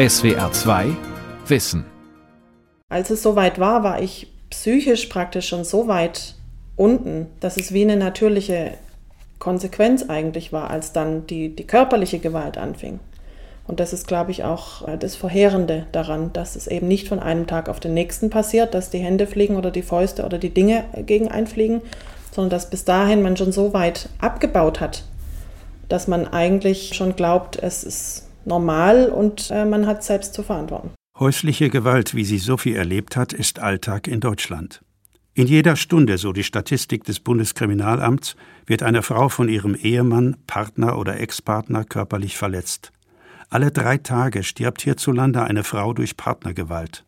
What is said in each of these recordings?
SWR 2 Wissen. Als es soweit war, war ich psychisch praktisch schon so weit unten, dass es wie eine natürliche Konsequenz eigentlich war, als dann die, die körperliche Gewalt anfing. Und das ist, glaube ich, auch äh, das Verheerende daran, dass es eben nicht von einem Tag auf den nächsten passiert, dass die Hände fliegen oder die Fäuste oder die Dinge gegen einfliegen, sondern dass bis dahin man schon so weit abgebaut hat, dass man eigentlich schon glaubt, es ist normal und äh, man hat selbst zu verantworten. Häusliche Gewalt, wie sie Sophie erlebt hat, ist Alltag in Deutschland. In jeder Stunde, so die Statistik des Bundeskriminalamts, wird eine Frau von ihrem Ehemann, Partner oder Ex-Partner körperlich verletzt. Alle drei Tage stirbt hierzulande eine Frau durch Partnergewalt.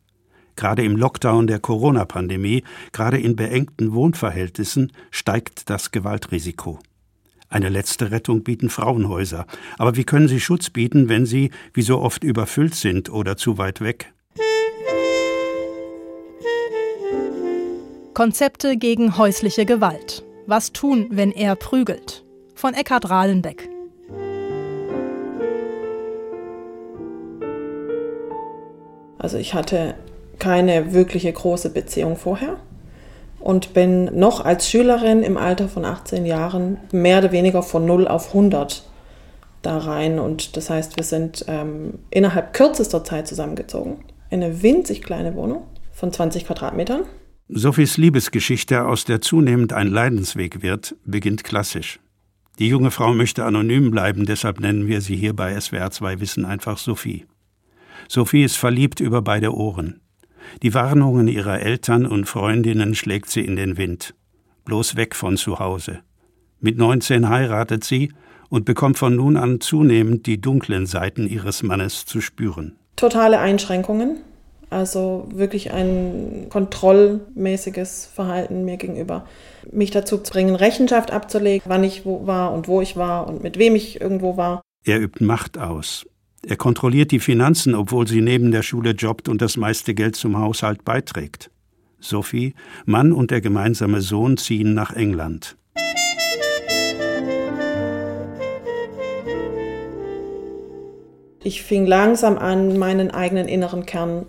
Gerade im Lockdown der Corona-Pandemie, gerade in beengten Wohnverhältnissen steigt das Gewaltrisiko. Eine letzte Rettung bieten Frauenhäuser. Aber wie können sie Schutz bieten, wenn sie, wie so oft, überfüllt sind oder zu weit weg? Konzepte gegen häusliche Gewalt. Was tun, wenn er prügelt? Von Eckhard Rahlenbeck. Also ich hatte keine wirkliche große Beziehung vorher und bin noch als Schülerin im Alter von 18 Jahren mehr oder weniger von 0 auf 100 da rein. Und das heißt, wir sind ähm, innerhalb kürzester Zeit zusammengezogen in eine winzig kleine Wohnung von 20 Quadratmetern. Sophies Liebesgeschichte, aus der zunehmend ein Leidensweg wird, beginnt klassisch. Die junge Frau möchte anonym bleiben, deshalb nennen wir sie hier bei SWR 2 Wissen einfach Sophie. Sophie ist verliebt über beide Ohren. Die Warnungen ihrer Eltern und Freundinnen schlägt sie in den Wind. Bloß weg von zu Hause. Mit 19 heiratet sie und bekommt von nun an zunehmend die dunklen Seiten ihres Mannes zu spüren. Totale Einschränkungen, also wirklich ein kontrollmäßiges Verhalten mir gegenüber. Mich dazu zu bringen, Rechenschaft abzulegen, wann ich wo war und wo ich war und mit wem ich irgendwo war. Er übt Macht aus, er kontrolliert die Finanzen, obwohl sie neben der Schule jobbt und das meiste Geld zum Haushalt beiträgt. Sophie, Mann und der gemeinsame Sohn ziehen nach England. Ich fing langsam an, meinen eigenen inneren Kern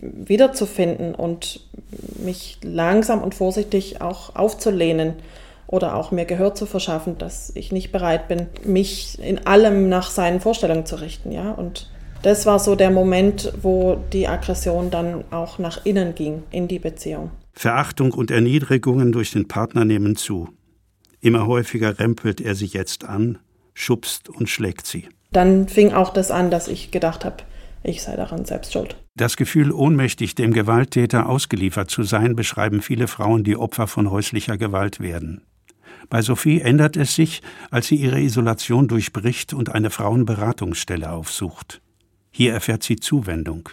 wiederzufinden und mich langsam und vorsichtig auch aufzulehnen oder auch mir Gehör zu verschaffen, dass ich nicht bereit bin, mich in allem nach seinen Vorstellungen zu richten, ja. Und das war so der Moment, wo die Aggression dann auch nach innen ging, in die Beziehung. Verachtung und Erniedrigungen durch den Partner nehmen zu. Immer häufiger rempelt er sie jetzt an, schubst und schlägt sie. Dann fing auch das an, dass ich gedacht habe, ich sei daran selbst schuld. Das Gefühl, ohnmächtig dem Gewalttäter ausgeliefert zu sein, beschreiben viele Frauen, die Opfer von häuslicher Gewalt werden. Bei Sophie ändert es sich, als sie ihre Isolation durchbricht und eine Frauenberatungsstelle aufsucht. Hier erfährt sie Zuwendung.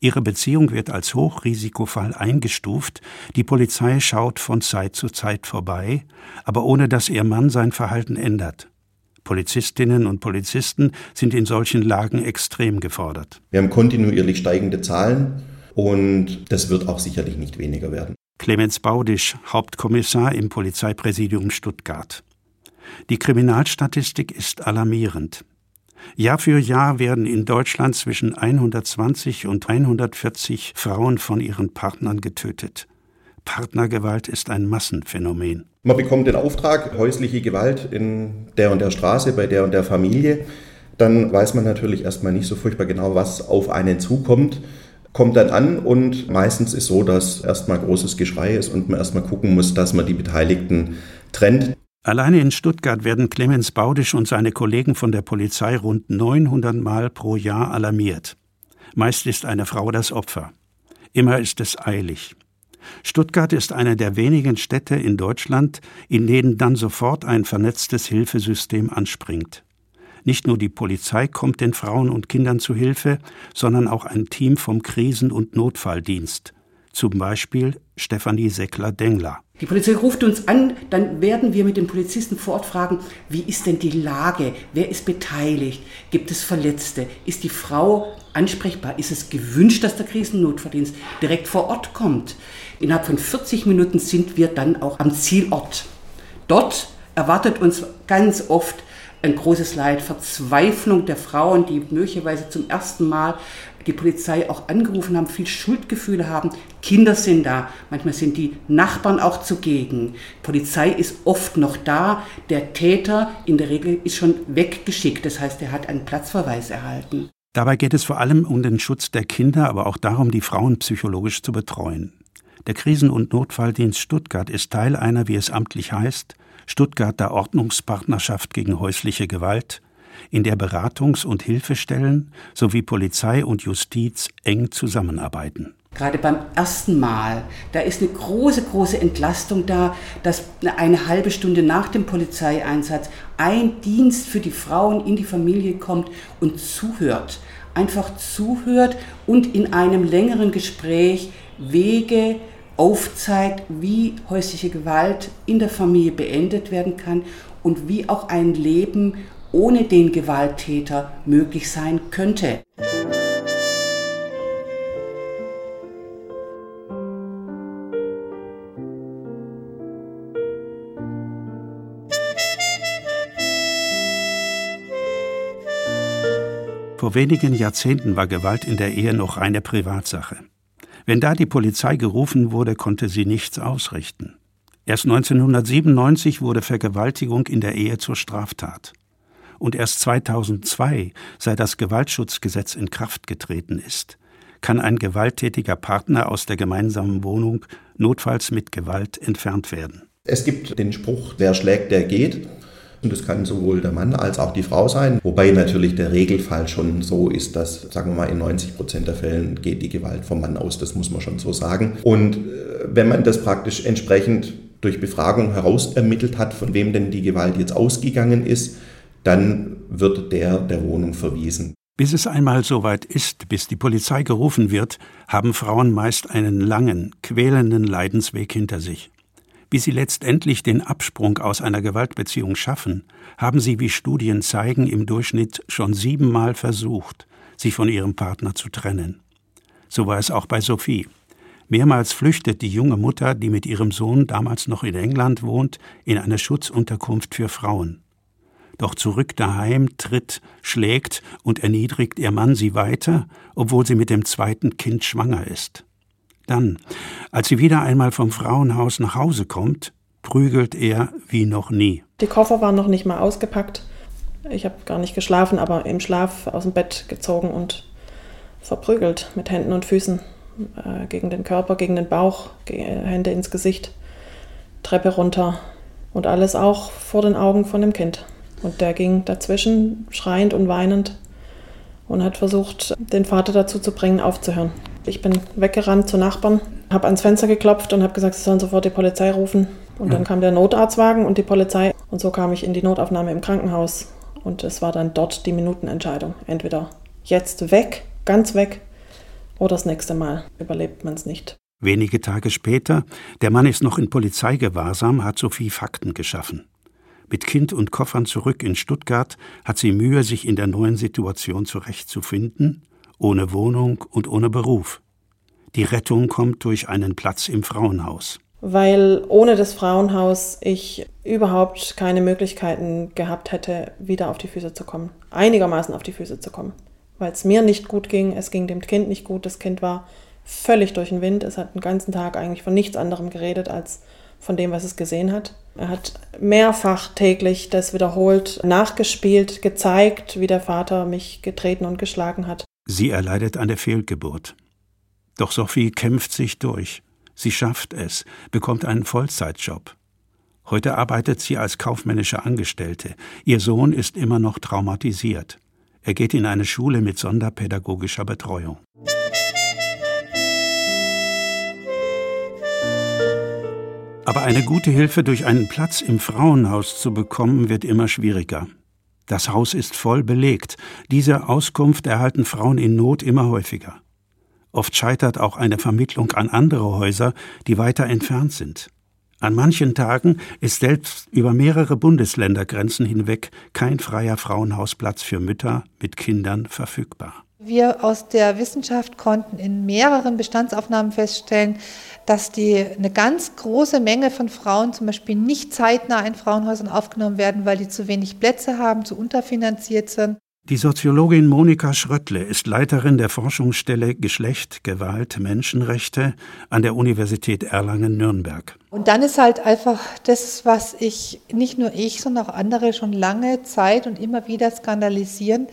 Ihre Beziehung wird als Hochrisikofall eingestuft, die Polizei schaut von Zeit zu Zeit vorbei, aber ohne dass ihr Mann sein Verhalten ändert. Polizistinnen und Polizisten sind in solchen Lagen extrem gefordert. Wir haben kontinuierlich steigende Zahlen und das wird auch sicherlich nicht weniger werden. Clemens Baudisch, Hauptkommissar im Polizeipräsidium Stuttgart. Die Kriminalstatistik ist alarmierend. Jahr für Jahr werden in Deutschland zwischen 120 und 140 Frauen von ihren Partnern getötet. Partnergewalt ist ein Massenphänomen. Man bekommt den Auftrag, häusliche Gewalt in der und der Straße, bei der und der Familie. Dann weiß man natürlich erstmal nicht so furchtbar genau, was auf einen zukommt kommt dann an und meistens ist so, dass erstmal großes Geschrei ist und man erstmal gucken muss, dass man die Beteiligten trennt. Alleine in Stuttgart werden Clemens Baudisch und seine Kollegen von der Polizei rund 900 Mal pro Jahr alarmiert. Meist ist eine Frau das Opfer. Immer ist es eilig. Stuttgart ist eine der wenigen Städte in Deutschland, in denen dann sofort ein vernetztes Hilfesystem anspringt. Nicht nur die Polizei kommt den Frauen und Kindern zu Hilfe, sondern auch ein Team vom Krisen- und Notfalldienst. Zum Beispiel Stefanie Seckler-Dengler. Die Polizei ruft uns an, dann werden wir mit den Polizisten vor Ort fragen, wie ist denn die Lage? Wer ist beteiligt? Gibt es Verletzte? Ist die Frau ansprechbar? Ist es gewünscht, dass der Krisennotverdienst direkt vor Ort kommt? Innerhalb von 40 Minuten sind wir dann auch am Zielort. Dort erwartet uns ganz oft ein großes Leid, Verzweiflung der Frauen, die möglicherweise zum ersten Mal die Polizei auch angerufen haben, viel Schuldgefühle haben. Kinder sind da, manchmal sind die Nachbarn auch zugegen. Polizei ist oft noch da. Der Täter in der Regel ist schon weggeschickt, das heißt, er hat einen Platzverweis erhalten. Dabei geht es vor allem um den Schutz der Kinder, aber auch darum, die Frauen psychologisch zu betreuen. Der Krisen- und Notfalldienst Stuttgart ist Teil einer, wie es amtlich heißt, Stuttgarter Ordnungspartnerschaft gegen häusliche Gewalt, in der Beratungs- und Hilfestellen sowie Polizei und Justiz eng zusammenarbeiten. Gerade beim ersten Mal, da ist eine große, große Entlastung da, dass eine halbe Stunde nach dem Polizeieinsatz ein Dienst für die Frauen in die Familie kommt und zuhört. Einfach zuhört und in einem längeren Gespräch Wege aufzeigt, wie häusliche Gewalt in der Familie beendet werden kann und wie auch ein Leben ohne den Gewalttäter möglich sein könnte. Vor wenigen Jahrzehnten war Gewalt in der Ehe noch reine Privatsache. Wenn da die Polizei gerufen wurde, konnte sie nichts ausrichten. Erst 1997 wurde Vergewaltigung in der Ehe zur Straftat und erst 2002, seit das Gewaltschutzgesetz in Kraft getreten ist, kann ein gewalttätiger Partner aus der gemeinsamen Wohnung notfalls mit Gewalt entfernt werden. Es gibt den Spruch, wer schlägt, der geht. Und das kann sowohl der Mann als auch die Frau sein. Wobei natürlich der Regelfall schon so ist, dass, sagen wir mal, in 90 Prozent der Fällen geht die Gewalt vom Mann aus. Das muss man schon so sagen. Und äh, wenn man das praktisch entsprechend durch Befragung herausermittelt hat, von wem denn die Gewalt jetzt ausgegangen ist, dann wird der der Wohnung verwiesen. Bis es einmal so weit ist, bis die Polizei gerufen wird, haben Frauen meist einen langen, quälenden Leidensweg hinter sich. Wie sie letztendlich den Absprung aus einer Gewaltbeziehung schaffen, haben sie, wie Studien zeigen, im Durchschnitt schon siebenmal versucht, sich von ihrem Partner zu trennen. So war es auch bei Sophie. Mehrmals flüchtet die junge Mutter, die mit ihrem Sohn damals noch in England wohnt, in eine Schutzunterkunft für Frauen. Doch zurück daheim tritt, schlägt und erniedrigt ihr Mann sie weiter, obwohl sie mit dem zweiten Kind schwanger ist. Dann, als sie wieder einmal vom Frauenhaus nach Hause kommt, prügelt er wie noch nie. Die Koffer waren noch nicht mal ausgepackt. Ich habe gar nicht geschlafen, aber im Schlaf aus dem Bett gezogen und verprügelt mit Händen und Füßen äh, gegen den Körper, gegen den Bauch, Hände ins Gesicht, Treppe runter und alles auch vor den Augen von dem Kind. Und der ging dazwischen, schreiend und weinend, und hat versucht, den Vater dazu zu bringen, aufzuhören. Ich bin weggerannt zu Nachbarn, habe ans Fenster geklopft und habe gesagt, sie sollen sofort die Polizei rufen. Und dann kam der Notarztwagen und die Polizei. Und so kam ich in die Notaufnahme im Krankenhaus. Und es war dann dort die Minutenentscheidung. Entweder jetzt weg, ganz weg, oder das nächste Mal überlebt man es nicht. Wenige Tage später, der Mann ist noch in Polizeigewahrsam, hat Sophie Fakten geschaffen. Mit Kind und Koffern zurück in Stuttgart hat sie Mühe, sich in der neuen Situation zurechtzufinden, ohne Wohnung und ohne Beruf. Die Rettung kommt durch einen Platz im Frauenhaus. Weil ohne das Frauenhaus ich überhaupt keine Möglichkeiten gehabt hätte, wieder auf die Füße zu kommen. Einigermaßen auf die Füße zu kommen. Weil es mir nicht gut ging, es ging dem Kind nicht gut. Das Kind war völlig durch den Wind. Es hat den ganzen Tag eigentlich von nichts anderem geredet als von dem, was es gesehen hat. Er hat mehrfach täglich das wiederholt nachgespielt, gezeigt, wie der Vater mich getreten und geschlagen hat. Sie erleidet eine Fehlgeburt. Doch Sophie kämpft sich durch. Sie schafft es, bekommt einen Vollzeitjob. Heute arbeitet sie als kaufmännische Angestellte. Ihr Sohn ist immer noch traumatisiert. Er geht in eine Schule mit sonderpädagogischer Betreuung. Aber eine gute Hilfe durch einen Platz im Frauenhaus zu bekommen, wird immer schwieriger. Das Haus ist voll belegt. Diese Auskunft erhalten Frauen in Not immer häufiger. Oft scheitert auch eine Vermittlung an andere Häuser, die weiter entfernt sind. An manchen Tagen ist selbst über mehrere Bundesländergrenzen hinweg kein freier Frauenhausplatz für Mütter mit Kindern verfügbar. Wir aus der Wissenschaft konnten in mehreren Bestandsaufnahmen feststellen, dass die eine ganz große Menge von Frauen zum Beispiel nicht zeitnah in Frauenhäusern aufgenommen werden, weil die zu wenig Plätze haben, zu unterfinanziert sind. Die Soziologin Monika Schröttle ist Leiterin der Forschungsstelle Geschlecht, Gewalt, Menschenrechte an der Universität Erlangen-Nürnberg. Und dann ist halt einfach das, was ich, nicht nur ich, sondern auch andere schon lange Zeit und immer wieder skandalisieren,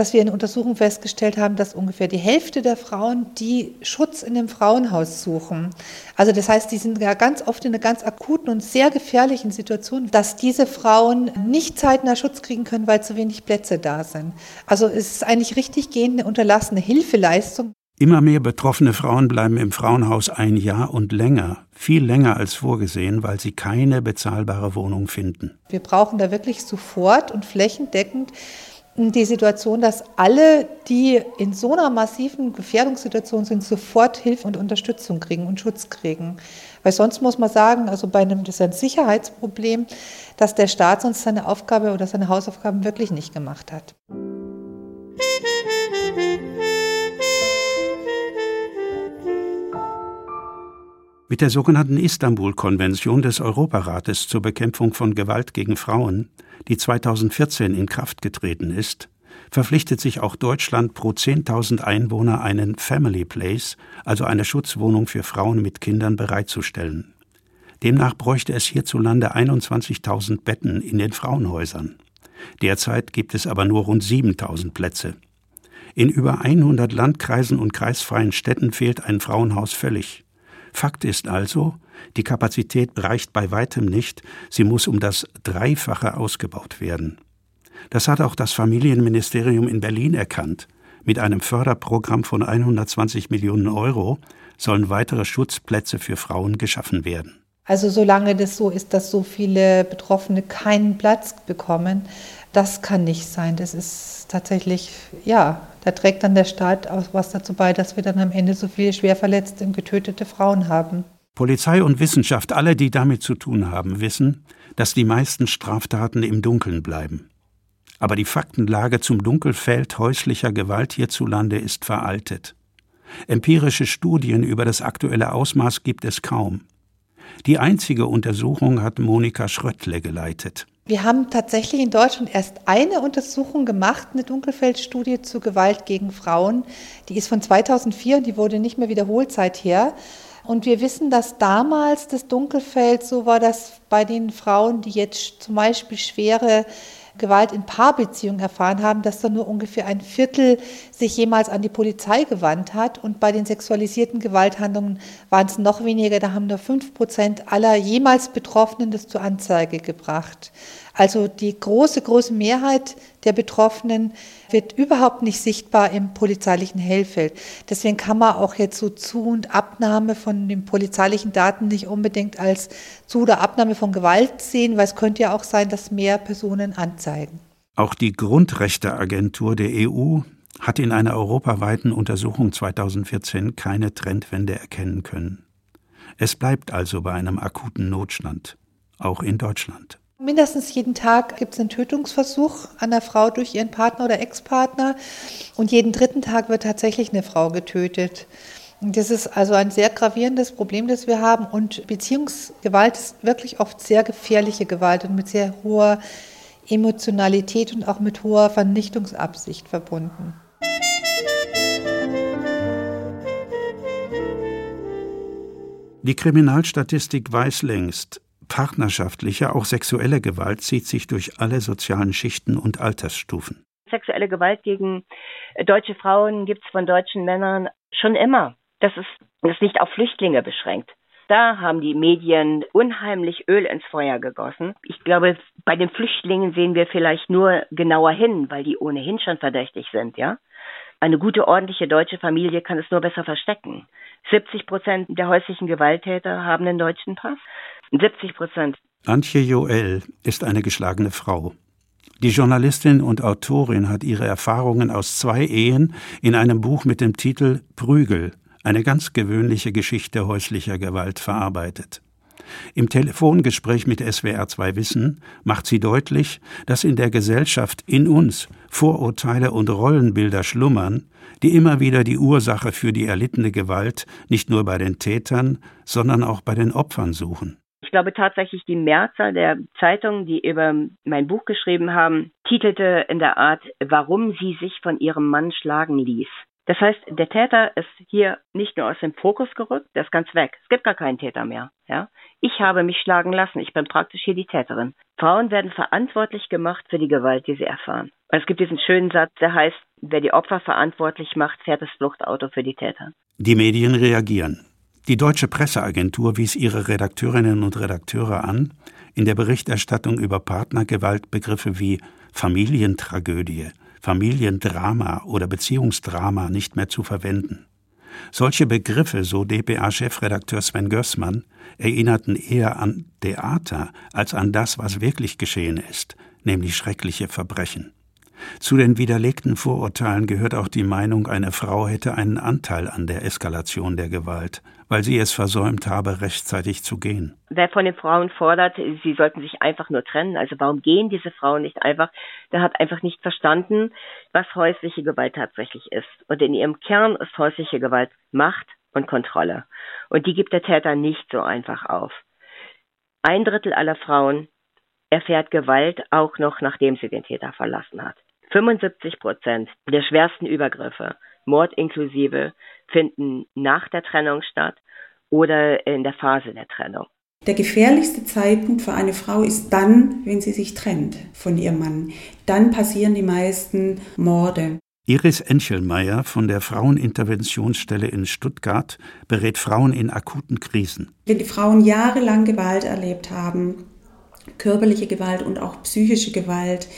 dass wir in Untersuchungen festgestellt haben, dass ungefähr die Hälfte der Frauen, die Schutz in einem Frauenhaus suchen, also das heißt, die sind ja ganz oft in einer ganz akuten und sehr gefährlichen Situation, dass diese Frauen nicht zeitnah Schutz kriegen können, weil zu wenig Plätze da sind. Also es ist eigentlich richtig gehende unterlassene Hilfeleistung. Immer mehr betroffene Frauen bleiben im Frauenhaus ein Jahr und länger, viel länger als vorgesehen, weil sie keine bezahlbare Wohnung finden. Wir brauchen da wirklich sofort und flächendeckend die Situation, dass alle, die in so einer massiven Gefährdungssituation sind, sofort Hilfe und Unterstützung kriegen und Schutz kriegen. Weil sonst muss man sagen, also bei einem, das ist ein Sicherheitsproblem, dass der Staat sonst seine Aufgabe oder seine Hausaufgaben wirklich nicht gemacht hat. Mit der sogenannten Istanbul-Konvention des Europarates zur Bekämpfung von Gewalt gegen Frauen, die 2014 in Kraft getreten ist, verpflichtet sich auch Deutschland pro 10.000 Einwohner einen Family Place, also eine Schutzwohnung für Frauen mit Kindern bereitzustellen. Demnach bräuchte es hierzulande 21.000 Betten in den Frauenhäusern. Derzeit gibt es aber nur rund 7.000 Plätze. In über 100 Landkreisen und kreisfreien Städten fehlt ein Frauenhaus völlig. Fakt ist also, die Kapazität reicht bei weitem nicht, sie muss um das Dreifache ausgebaut werden. Das hat auch das Familienministerium in Berlin erkannt. Mit einem Förderprogramm von 120 Millionen Euro sollen weitere Schutzplätze für Frauen geschaffen werden. Also solange das so ist, dass so viele Betroffene keinen Platz bekommen, das kann nicht sein. Das ist tatsächlich, ja, da trägt dann der Staat auch was dazu bei, dass wir dann am Ende so viele schwerverletzte und getötete Frauen haben. Polizei und Wissenschaft, alle, die damit zu tun haben, wissen, dass die meisten Straftaten im Dunkeln bleiben. Aber die Faktenlage zum Dunkelfeld häuslicher Gewalt hierzulande ist veraltet. Empirische Studien über das aktuelle Ausmaß gibt es kaum. Die einzige Untersuchung hat Monika Schröttle geleitet. Wir haben tatsächlich in Deutschland erst eine Untersuchung gemacht, eine Dunkelfeldstudie zu Gewalt gegen Frauen. Die ist von 2004 und die wurde nicht mehr wiederholt seither. Und wir wissen, dass damals das Dunkelfeld so war, dass bei den Frauen, die jetzt zum Beispiel schwere Gewalt in Paarbeziehungen erfahren haben, dass da nur ungefähr ein Viertel sich jemals an die Polizei gewandt hat. Und bei den sexualisierten Gewalthandlungen waren es noch weniger. Da haben nur fünf Prozent aller jemals Betroffenen das zur Anzeige gebracht. Also die große, große Mehrheit der Betroffenen wird überhaupt nicht sichtbar im polizeilichen Hellfeld. Deswegen kann man auch jetzt so Zu- und Abnahme von den polizeilichen Daten nicht unbedingt als Zu- oder Abnahme von Gewalt sehen, weil es könnte ja auch sein, dass mehr Personen anzeigen. Auch die Grundrechteagentur der EU hat in einer europaweiten Untersuchung 2014 keine Trendwende erkennen können. Es bleibt also bei einem akuten Notstand, auch in Deutschland. Mindestens jeden Tag gibt es einen Tötungsversuch an der Frau durch ihren Partner oder Ex-Partner und jeden dritten Tag wird tatsächlich eine Frau getötet. Das ist also ein sehr gravierendes Problem, das wir haben und Beziehungsgewalt ist wirklich oft sehr gefährliche Gewalt und mit sehr hoher Emotionalität und auch mit hoher Vernichtungsabsicht verbunden. Die Kriminalstatistik weiß längst, partnerschaftliche, auch sexuelle Gewalt zieht sich durch alle sozialen Schichten und Altersstufen. Sexuelle Gewalt gegen deutsche Frauen gibt es von deutschen Männern schon immer. Das ist, das ist nicht auf Flüchtlinge beschränkt. Da haben die Medien unheimlich Öl ins Feuer gegossen. Ich glaube, bei den Flüchtlingen sehen wir vielleicht nur genauer hin, weil die ohnehin schon verdächtig sind, ja. Eine gute, ordentliche deutsche Familie kann es nur besser verstecken. 70 Prozent der häuslichen Gewalttäter haben einen deutschen Pass. 70 Prozent. Antje Joel ist eine geschlagene Frau. Die Journalistin und Autorin hat ihre Erfahrungen aus zwei Ehen in einem Buch mit dem Titel Prügel, eine ganz gewöhnliche Geschichte häuslicher Gewalt verarbeitet. Im Telefongespräch mit SWR2 Wissen macht sie deutlich, dass in der Gesellschaft in uns Vorurteile und Rollenbilder schlummern, die immer wieder die Ursache für die erlittene Gewalt nicht nur bei den Tätern, sondern auch bei den Opfern suchen. Ich glaube tatsächlich, die Mehrzahl der Zeitungen, die über mein Buch geschrieben haben, titelte in der Art, warum sie sich von ihrem Mann schlagen ließ. Das heißt, der Täter ist hier nicht nur aus dem Fokus gerückt, der ist ganz weg. Es gibt gar keinen Täter mehr. Ja? Ich habe mich schlagen lassen. Ich bin praktisch hier die Täterin. Frauen werden verantwortlich gemacht für die Gewalt, die sie erfahren. Es gibt diesen schönen Satz, der heißt, wer die Opfer verantwortlich macht, fährt das Fluchtauto für die Täter. Die Medien reagieren. Die deutsche Presseagentur wies ihre Redakteurinnen und Redakteure an, in der Berichterstattung über Partnergewalt Begriffe wie Familientragödie, Familiendrama oder Beziehungsdrama nicht mehr zu verwenden. Solche Begriffe, so dpa-Chefredakteur Sven Gößmann, erinnerten eher an Theater als an das, was wirklich geschehen ist, nämlich schreckliche Verbrechen. Zu den widerlegten Vorurteilen gehört auch die Meinung, eine Frau hätte einen Anteil an der Eskalation der Gewalt, weil sie es versäumt habe, rechtzeitig zu gehen. Wer von den Frauen fordert, sie sollten sich einfach nur trennen, also warum gehen diese Frauen nicht einfach, der hat einfach nicht verstanden, was häusliche Gewalt tatsächlich ist. Und in ihrem Kern ist häusliche Gewalt Macht und Kontrolle. Und die gibt der Täter nicht so einfach auf. Ein Drittel aller Frauen erfährt Gewalt auch noch, nachdem sie den Täter verlassen hat. 75 Prozent der schwersten Übergriffe, Mord inklusive, finden nach der Trennung statt oder in der Phase der Trennung. Der gefährlichste Zeitpunkt für eine Frau ist dann, wenn sie sich trennt von ihrem Mann. Dann passieren die meisten Morde. Iris Enchelmeier von der Fraueninterventionsstelle in Stuttgart berät Frauen in akuten Krisen. Wenn die Frauen jahrelang Gewalt erlebt haben, körperliche Gewalt und auch psychische Gewalt,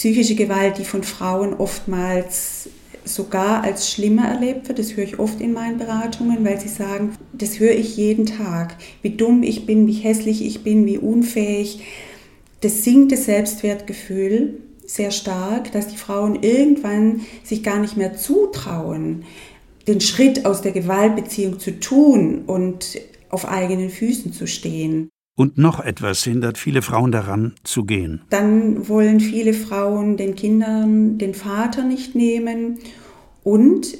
psychische Gewalt, die von Frauen oftmals sogar als schlimmer erlebt wird. Das höre ich oft in meinen Beratungen, weil sie sagen, das höre ich jeden Tag, wie dumm ich bin, wie hässlich ich bin, wie unfähig. Das sinkt das Selbstwertgefühl sehr stark, dass die Frauen irgendwann sich gar nicht mehr zutrauen, den Schritt aus der Gewaltbeziehung zu tun und auf eigenen Füßen zu stehen. Und noch etwas hindert viele Frauen daran, zu gehen. Dann wollen viele Frauen den Kindern den Vater nicht nehmen. Und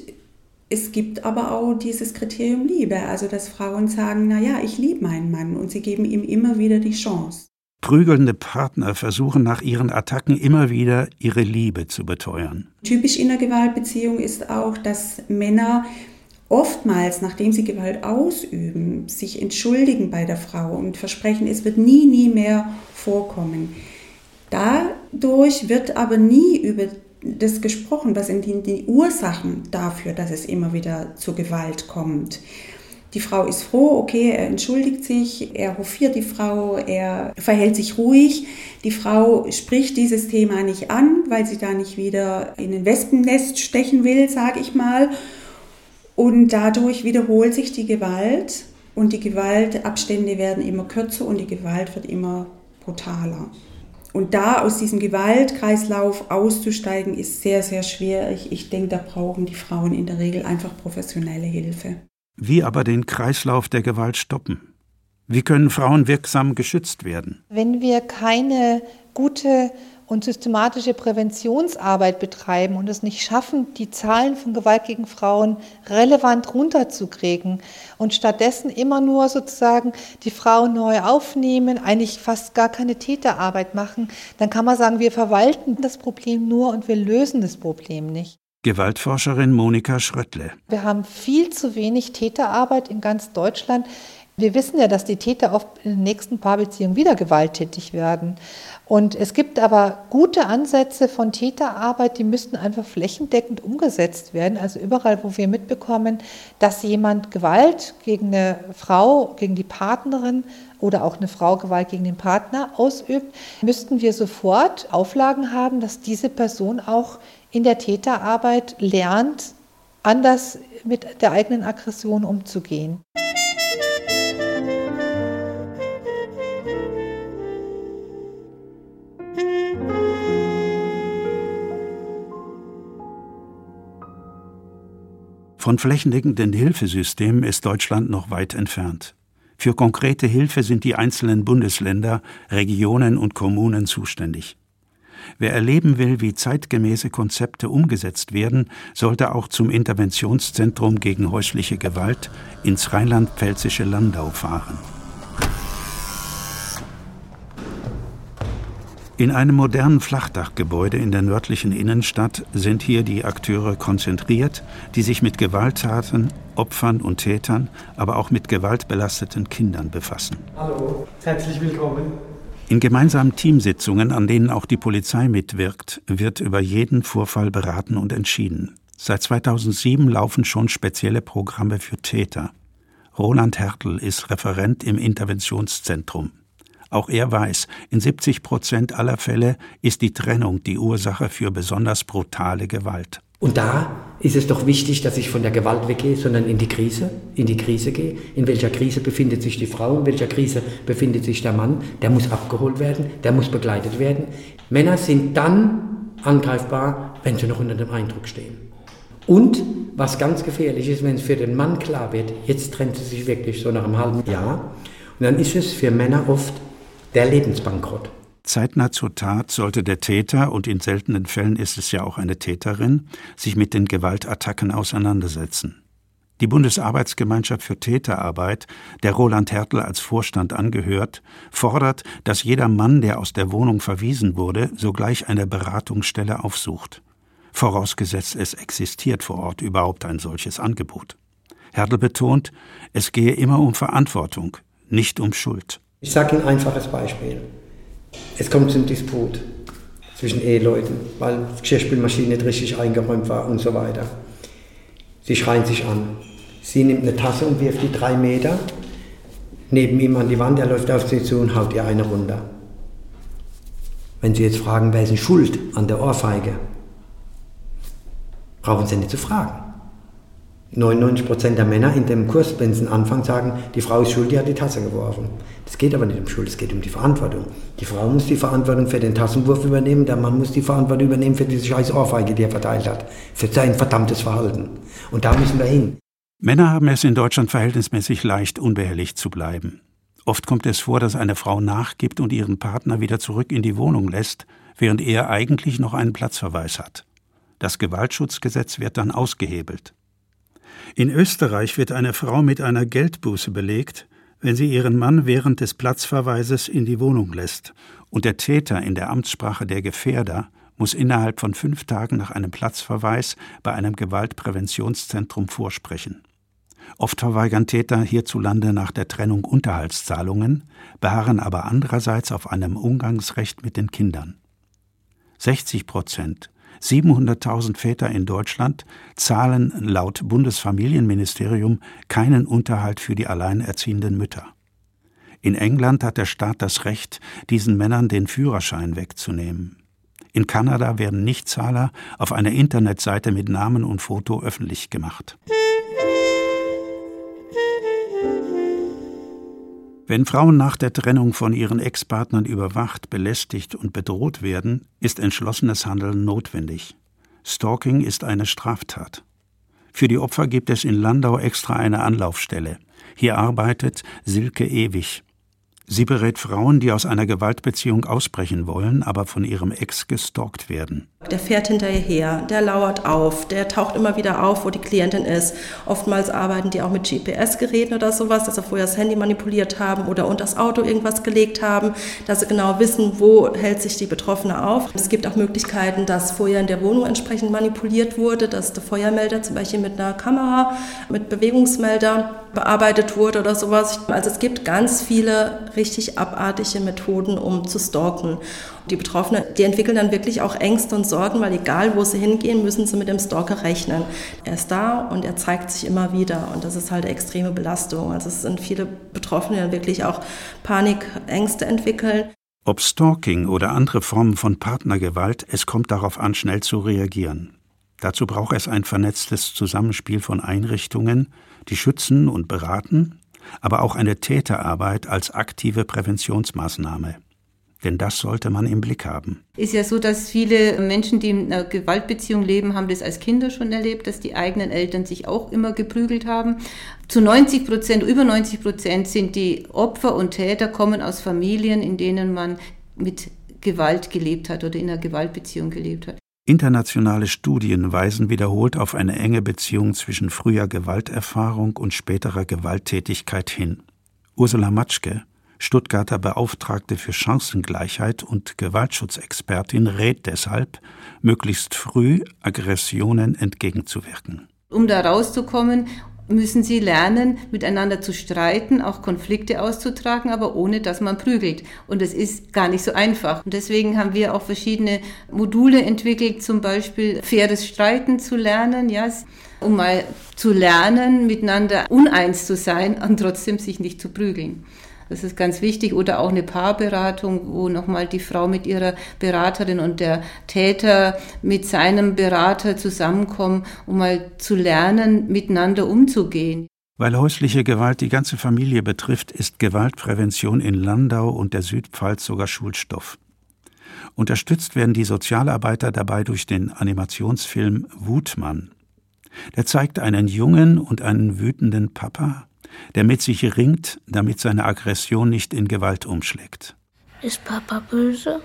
es gibt aber auch dieses Kriterium Liebe, also dass Frauen sagen, na ja, ich liebe meinen Mann und sie geben ihm immer wieder die Chance. Prügelnde Partner versuchen nach ihren Attacken immer wieder ihre Liebe zu beteuern. Typisch in der Gewaltbeziehung ist auch, dass Männer oftmals, nachdem sie Gewalt ausüben, sich entschuldigen bei der Frau und versprechen, es wird nie, nie mehr vorkommen. Dadurch wird aber nie über das gesprochen, was sind die, Ursachen dafür, dass es immer wieder zu Gewalt kommt. Die Frau ist froh, okay, er entschuldigt sich, er hofiert die Frau, er verhält sich ruhig. Die Frau spricht dieses Thema nicht an, weil sie da nicht wieder in ein Wespennest stechen will, sage ich mal. Und dadurch wiederholt sich die Gewalt und die Gewaltabstände werden immer kürzer und die Gewalt wird immer brutaler. Und da aus diesem Gewaltkreislauf auszusteigen, ist sehr, sehr schwierig. Ich denke, da brauchen die Frauen in der Regel einfach professionelle Hilfe. Wie aber den Kreislauf der Gewalt stoppen? Wie können Frauen wirksam geschützt werden? Wenn wir keine gute und systematische Präventionsarbeit betreiben und es nicht schaffen, die Zahlen von Gewalt gegen Frauen relevant runterzukriegen und stattdessen immer nur sozusagen die Frauen neu aufnehmen, eigentlich fast gar keine Täterarbeit machen, dann kann man sagen, wir verwalten das Problem nur und wir lösen das Problem nicht. Gewaltforscherin Monika Schröttle. Wir haben viel zu wenig Täterarbeit in ganz Deutschland. Wir wissen ja, dass die Täter oft in den nächsten Paarbeziehungen wieder gewalttätig werden. Und es gibt aber gute Ansätze von Täterarbeit, die müssten einfach flächendeckend umgesetzt werden. Also überall, wo wir mitbekommen, dass jemand Gewalt gegen eine Frau, gegen die Partnerin oder auch eine Frau Gewalt gegen den Partner ausübt, müssten wir sofort Auflagen haben, dass diese Person auch in der Täterarbeit lernt, anders mit der eigenen Aggression umzugehen. Von flächendeckenden Hilfesystemen ist Deutschland noch weit entfernt. Für konkrete Hilfe sind die einzelnen Bundesländer, Regionen und Kommunen zuständig. Wer erleben will, wie zeitgemäße Konzepte umgesetzt werden, sollte auch zum Interventionszentrum gegen häusliche Gewalt ins rheinland-pfälzische Landau fahren. In einem modernen Flachdachgebäude in der nördlichen Innenstadt sind hier die Akteure konzentriert, die sich mit Gewalttaten, Opfern und Tätern, aber auch mit gewaltbelasteten Kindern befassen. Hallo, herzlich willkommen. In gemeinsamen Teamsitzungen, an denen auch die Polizei mitwirkt, wird über jeden Vorfall beraten und entschieden. Seit 2007 laufen schon spezielle Programme für Täter. Roland Hertel ist Referent im Interventionszentrum. Auch er weiß, in 70 Prozent aller Fälle ist die Trennung die Ursache für besonders brutale Gewalt. Und da ist es doch wichtig, dass ich von der Gewalt weggehe, sondern in die Krise, in die Krise gehe. In welcher Krise befindet sich die Frau, in welcher Krise befindet sich der Mann? Der muss abgeholt werden, der muss begleitet werden. Männer sind dann angreifbar, wenn sie noch unter dem Eindruck stehen. Und was ganz gefährlich ist, wenn es für den Mann klar wird, jetzt trennt sie sich wirklich so nach einem halben Jahr. Und dann ist es für Männer oft der Lebensbankrott. Zeitnah zur Tat sollte der Täter, und in seltenen Fällen ist es ja auch eine Täterin, sich mit den Gewaltattacken auseinandersetzen. Die Bundesarbeitsgemeinschaft für Täterarbeit, der Roland Hertel als Vorstand angehört, fordert, dass jeder Mann, der aus der Wohnung verwiesen wurde, sogleich eine Beratungsstelle aufsucht. Vorausgesetzt, es existiert vor Ort überhaupt ein solches Angebot. Hertel betont, es gehe immer um Verantwortung, nicht um Schuld. Ich sage Ihnen ein einfaches Beispiel. Es kommt zum Disput zwischen Eheleuten, weil die Geschirrspülmaschine nicht richtig eingeräumt war und so weiter. Sie schreien sich an. Sie nimmt eine Tasse und wirft die drei Meter neben ihm an die Wand. Er läuft auf sie zu und haut ihr eine runter. Wenn Sie jetzt fragen, wer ist denn schuld an der Ohrfeige, brauchen Sie nicht zu fragen. 99 Prozent der Männer in dem Kurs, wenn sie anfangen, sagen, die Frau ist schuld, die hat die Tasse geworfen. Es geht aber nicht um Schuld, es geht um die Verantwortung. Die Frau muss die Verantwortung für den Tassenwurf übernehmen, der Mann muss die Verantwortung übernehmen für diese scheiß Ohrfeige, die er verteilt hat. Für sein verdammtes Verhalten. Und da müssen wir hin. Männer haben es in Deutschland verhältnismäßig leicht, unbehelligt zu bleiben. Oft kommt es vor, dass eine Frau nachgibt und ihren Partner wieder zurück in die Wohnung lässt, während er eigentlich noch einen Platzverweis hat. Das Gewaltschutzgesetz wird dann ausgehebelt. In Österreich wird eine Frau mit einer Geldbuße belegt, wenn sie ihren Mann während des Platzverweises in die Wohnung lässt, und der Täter in der Amtssprache der Gefährder muss innerhalb von fünf Tagen nach einem Platzverweis bei einem Gewaltpräventionszentrum vorsprechen. Oft verweigern Täter hierzulande nach der Trennung Unterhaltszahlungen, beharren aber andererseits auf einem Umgangsrecht mit den Kindern. 60 Prozent 700.000 Väter in Deutschland zahlen laut Bundesfamilienministerium keinen Unterhalt für die alleinerziehenden Mütter. In England hat der Staat das Recht, diesen Männern den Führerschein wegzunehmen. In Kanada werden Nichtzahler auf einer Internetseite mit Namen und Foto öffentlich gemacht. Wenn Frauen nach der Trennung von ihren Ex-Partnern überwacht, belästigt und bedroht werden, ist entschlossenes Handeln notwendig. Stalking ist eine Straftat. Für die Opfer gibt es in Landau extra eine Anlaufstelle. Hier arbeitet Silke Ewig. Sie berät Frauen, die aus einer Gewaltbeziehung ausbrechen wollen, aber von ihrem Ex gestalkt werden. Der fährt hinter ihr her, der lauert auf, der taucht immer wieder auf, wo die Klientin ist. Oftmals arbeiten die auch mit GPS-Geräten oder sowas, dass sie vorher das Handy manipuliert haben oder unter das Auto irgendwas gelegt haben, dass sie genau wissen, wo hält sich die Betroffene auf. Es gibt auch Möglichkeiten, dass vorher in der Wohnung entsprechend manipuliert wurde, dass der Feuermelder zum Beispiel mit einer Kamera, mit Bewegungsmelder bearbeitet wurde oder sowas. Also es gibt ganz viele richtig abartige Methoden, um zu stalken. Die Betroffenen, die entwickeln dann wirklich auch Ängste und Sorgen, weil egal wo sie hingehen, müssen sie mit dem Stalker rechnen. Er ist da und er zeigt sich immer wieder und das ist halt eine extreme Belastung. Also es sind viele Betroffene, die dann wirklich auch Panik, Ängste entwickeln. Ob Stalking oder andere Formen von Partnergewalt, es kommt darauf an, schnell zu reagieren. Dazu braucht es ein vernetztes Zusammenspiel von Einrichtungen, die schützen und beraten, aber auch eine Täterarbeit als aktive Präventionsmaßnahme. denn das sollte man im Blick haben. Ist ja so, dass viele Menschen, die in einer Gewaltbeziehung leben, haben das als Kinder schon erlebt, dass die eigenen Eltern sich auch immer geprügelt haben. Zu 90 Prozent, über 90 Prozent sind die Opfer und Täter kommen aus Familien, in denen man mit Gewalt gelebt hat oder in einer Gewaltbeziehung gelebt hat. Internationale Studien weisen wiederholt auf eine enge Beziehung zwischen früher Gewalterfahrung und späterer Gewalttätigkeit hin. Ursula Matschke, Stuttgarter Beauftragte für Chancengleichheit und Gewaltschutzexpertin, rät deshalb, möglichst früh Aggressionen entgegenzuwirken. Um da rauszukommen, müssen sie lernen, miteinander zu streiten, auch Konflikte auszutragen, aber ohne dass man prügelt. Und das ist gar nicht so einfach. Und deswegen haben wir auch verschiedene Module entwickelt, zum Beispiel faires Streiten zu lernen, ja, um mal zu lernen, miteinander uneins zu sein und trotzdem sich nicht zu prügeln. Das ist ganz wichtig. Oder auch eine Paarberatung, wo nochmal die Frau mit ihrer Beraterin und der Täter mit seinem Berater zusammenkommen, um mal zu lernen, miteinander umzugehen. Weil häusliche Gewalt die ganze Familie betrifft, ist Gewaltprävention in Landau und der Südpfalz sogar Schulstoff. Unterstützt werden die Sozialarbeiter dabei durch den Animationsfilm Wutmann. Der zeigt einen jungen und einen wütenden Papa, der mit sich ringt, damit seine Aggression nicht in Gewalt umschlägt. Ist Papa böse?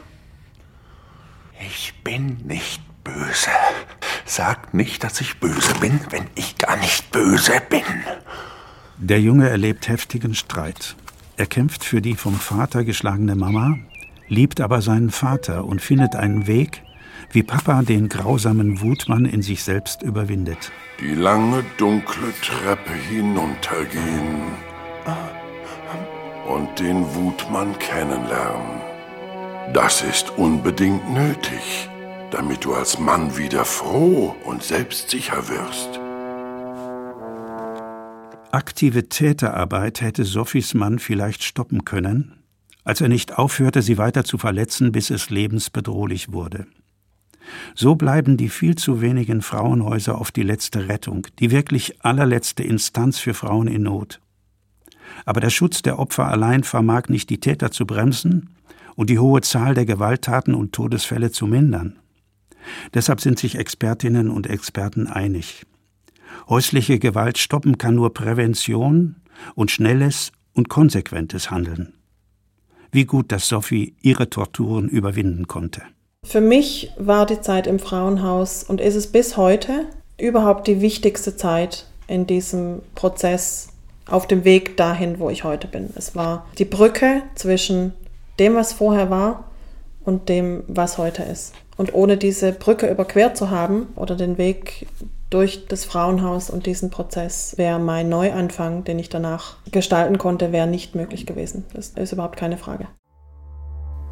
Ich bin nicht böse. Sag nicht, dass ich böse bin, wenn ich gar nicht böse bin. Der Junge erlebt heftigen Streit. Er kämpft für die vom Vater geschlagene Mama, liebt aber seinen Vater und findet einen Weg, wie Papa den grausamen Wutmann in sich selbst überwindet. Die lange dunkle Treppe hinuntergehen und den Wutmann kennenlernen. Das ist unbedingt nötig, damit du als Mann wieder froh und selbstsicher wirst. Aktive Täterarbeit hätte Sophies Mann vielleicht stoppen können, als er nicht aufhörte, sie weiter zu verletzen, bis es lebensbedrohlich wurde. So bleiben die viel zu wenigen Frauenhäuser oft die letzte Rettung, die wirklich allerletzte Instanz für Frauen in Not. Aber der Schutz der Opfer allein vermag nicht die Täter zu bremsen und die hohe Zahl der Gewalttaten und Todesfälle zu mindern. Deshalb sind sich Expertinnen und Experten einig. Häusliche Gewalt stoppen kann nur Prävention und schnelles und konsequentes Handeln. Wie gut, dass Sophie ihre Torturen überwinden konnte. Für mich war die Zeit im Frauenhaus und ist es bis heute überhaupt die wichtigste Zeit in diesem Prozess auf dem Weg dahin, wo ich heute bin. Es war die Brücke zwischen dem, was vorher war und dem, was heute ist. Und ohne diese Brücke überquert zu haben oder den Weg durch das Frauenhaus und diesen Prozess wäre mein Neuanfang, den ich danach gestalten konnte, wäre nicht möglich gewesen. Das ist überhaupt keine Frage.